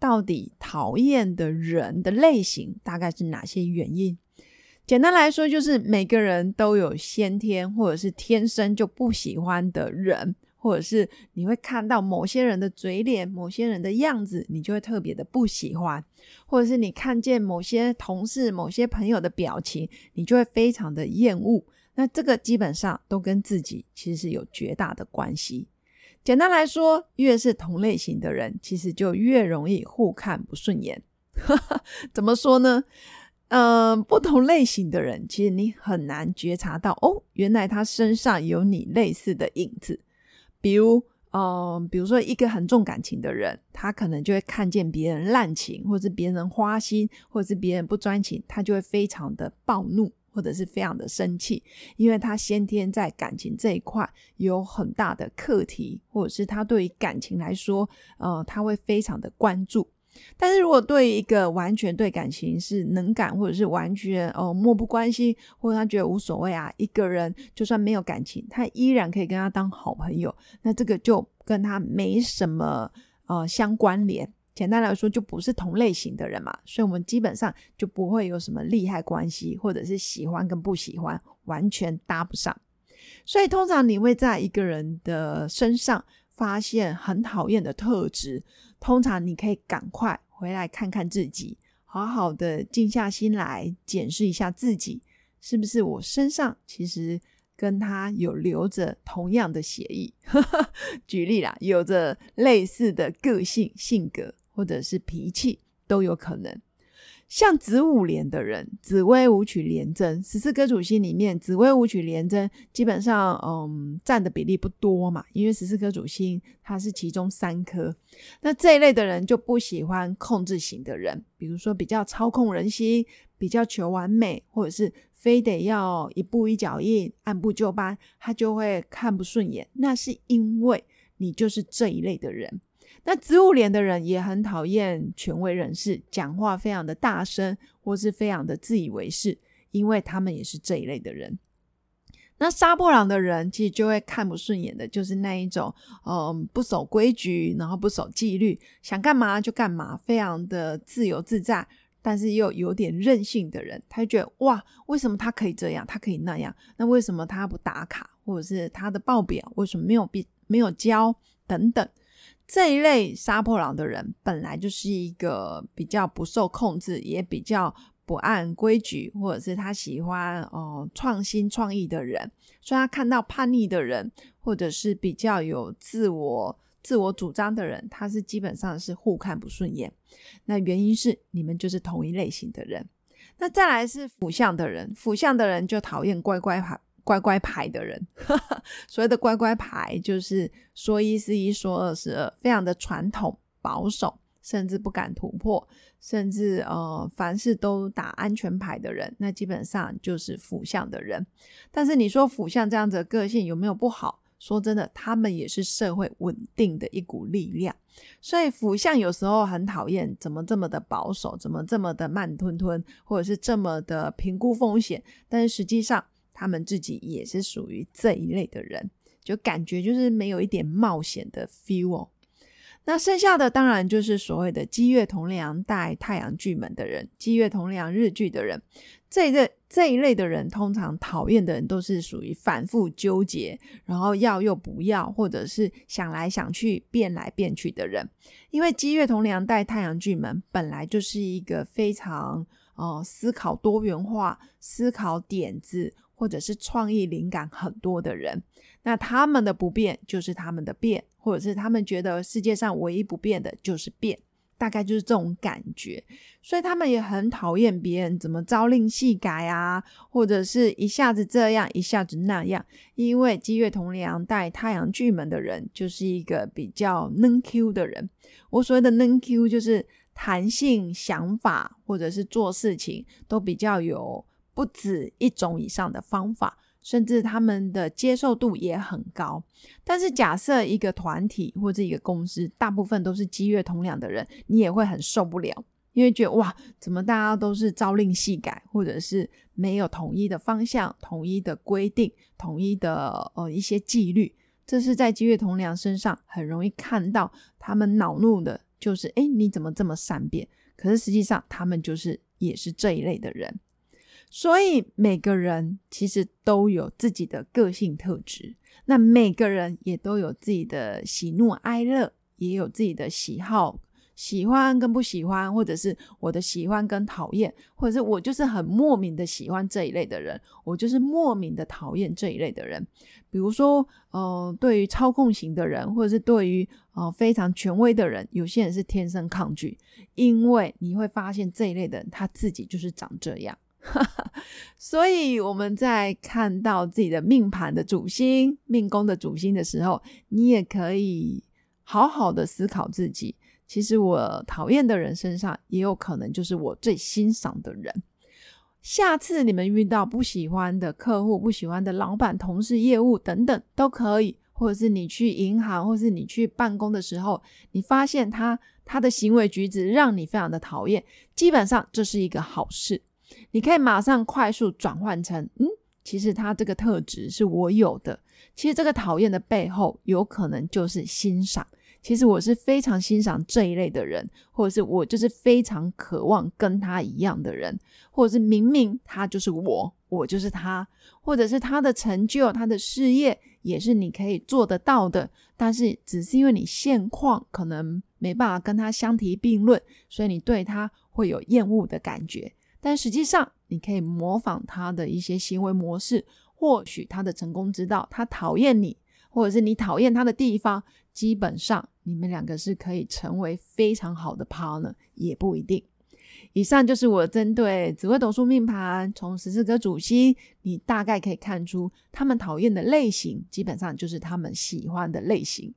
到底讨厌的人的类型大概是哪些原因？简单来说，就是每个人都有先天或者是天生就不喜欢的人，或者是你会看到某些人的嘴脸、某些人的样子，你就会特别的不喜欢；或者是你看见某些同事、某些朋友的表情，你就会非常的厌恶。那这个基本上都跟自己其实是有绝大的关系。简单来说，越是同类型的人，其实就越容易互看不顺眼。怎么说呢？嗯，不同类型的人，其实你很难觉察到哦，原来他身上有你类似的影子。比如，嗯，比如说一个很重感情的人，他可能就会看见别人滥情，或者是别人花心，或者是别人不专情，他就会非常的暴怒。或者是非常的生气，因为他先天在感情这一块有很大的课题，或者是他对于感情来说，呃，他会非常的关注。但是如果对一个完全对感情是能感，或者是完全哦漠不关心，或者他觉得无所谓啊，一个人就算没有感情，他依然可以跟他当好朋友，那这个就跟他没什么呃相关联。简单来说，就不是同类型的人嘛，所以我们基本上就不会有什么利害关系，或者是喜欢跟不喜欢完全搭不上。所以通常你会在一个人的身上发现很讨厌的特质，通常你可以赶快回来看看自己，好好的静下心来检视一下自己，是不是我身上其实跟他有留着同样的协议。举例啦，有着类似的个性性格。或者是脾气都有可能，像子午连的人，紫微武曲连贞，十四颗主星里面，紫微武曲连贞基本上，嗯，占的比例不多嘛，因为十四颗主星它是其中三颗。那这一类的人就不喜欢控制型的人，比如说比较操控人心，比较求完美，或者是非得要一步一脚印，按部就班，他就会看不顺眼。那是因为你就是这一类的人。那植物连的人也很讨厌权威人士，讲话非常的大声，或是非常的自以为是，因为他们也是这一类的人。那杀破狼的人其实就会看不顺眼的，就是那一种，嗯，不守规矩，然后不守纪律，想干嘛就干嘛，非常的自由自在，但是又有点任性的人，他就觉得哇，为什么他可以这样，他可以那样？那为什么他不打卡，或者是他的报表为什么没有必没有交等等？这一类杀破狼的人，本来就是一个比较不受控制，也比较不按规矩，或者是他喜欢哦创新创意的人。所以，他看到叛逆的人，或者是比较有自我自我主张的人，他是基本上是互看不顺眼。那原因是你们就是同一类型的人。那再来是辅相的人，辅相的人就讨厌乖乖牌。乖乖牌的人，所谓的乖乖牌就是说一是一，说二是二，非常的传统保守，甚至不敢突破，甚至呃凡事都打安全牌的人，那基本上就是辅相的人。但是你说辅相这样子的个性有没有不好？说真的，他们也是社会稳定的一股力量。所以辅相有时候很讨厌，怎么这么的保守，怎么这么的慢吞吞，或者是这么的评估风险，但是实际上。他们自己也是属于这一类的人，就感觉就是没有一点冒险的 feel。那剩下的当然就是所谓的积月同梁带太阳巨门的人，积月同梁日巨的人，这一类这一类的人，通常讨厌的人都是属于反复纠结，然后要又不要，或者是想来想去变来变去的人。因为积月同梁带太阳巨门本来就是一个非常哦思考多元化、思考点子。或者是创意灵感很多的人，那他们的不变就是他们的变，或者是他们觉得世界上唯一不变的就是变，大概就是这种感觉。所以他们也很讨厌别人怎么朝令夕改啊，或者是一下子这样一下子那样。因为积月同梁带太阳巨门的人，就是一个比较嫩 Q 的人。我所谓的嫩 Q 就是。弹性想法，或者是做事情都比较有不止一种以上的方法，甚至他们的接受度也很高。但是假设一个团体或者一个公司，大部分都是积月同僚的人，你也会很受不了。因为觉得哇，怎么大家都是朝令夕改，或者是没有统一的方向、统一的规定、统一的呃一些纪律，这是在积月同梁身上很容易看到他们恼怒的，就是哎你怎么这么善变？可是实际上他们就是也是这一类的人，所以每个人其实都有自己的个性特质，那每个人也都有自己的喜怒哀乐，也有自己的喜好。喜欢跟不喜欢，或者是我的喜欢跟讨厌，或者是我就是很莫名的喜欢这一类的人，我就是莫名的讨厌这一类的人。比如说，呃，对于操控型的人，或者是对于呃非常权威的人，有些人是天生抗拒，因为你会发现这一类的人他自己就是长这样。所以我们在看到自己的命盘的主星、命宫的主星的时候，你也可以好好的思考自己。其实我讨厌的人身上，也有可能就是我最欣赏的人。下次你们遇到不喜欢的客户、不喜欢的老板、同事、业务等等，都可以。或者是你去银行，或是你去办公的时候，你发现他他的行为举止让你非常的讨厌，基本上这是一个好事。你可以马上快速转换成，嗯，其实他这个特质是我有的。其实这个讨厌的背后，有可能就是欣赏。其实我是非常欣赏这一类的人，或者是我就是非常渴望跟他一样的人，或者是明明他就是我，我就是他，或者是他的成就、他的事业也是你可以做得到的，但是只是因为你现况可能没办法跟他相提并论，所以你对他会有厌恶的感觉。但实际上，你可以模仿他的一些行为模式，或许他的成功之道，他讨厌你。或者是你讨厌他的地方，基本上你们两个是可以成为非常好的 partner，也不一定。以上就是我针对紫微斗数命盘，从十四颗主星，你大概可以看出他们讨厌的类型，基本上就是他们喜欢的类型。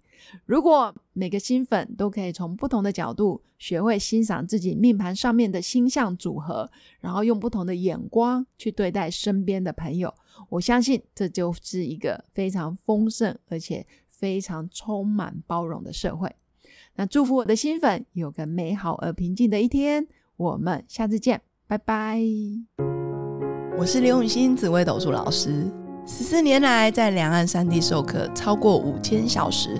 如果每个新粉都可以从不同的角度学会欣赏自己命盘上面的星象组合，然后用不同的眼光去对待身边的朋友。我相信这就是一个非常丰盛而且非常充满包容的社会。那祝福我的新粉有个美好而平静的一天。我们下次见，拜拜。我是刘永新紫微斗数老师，十四年来在两岸三地授课超过五千小时，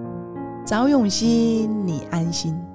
找永熙，你安心。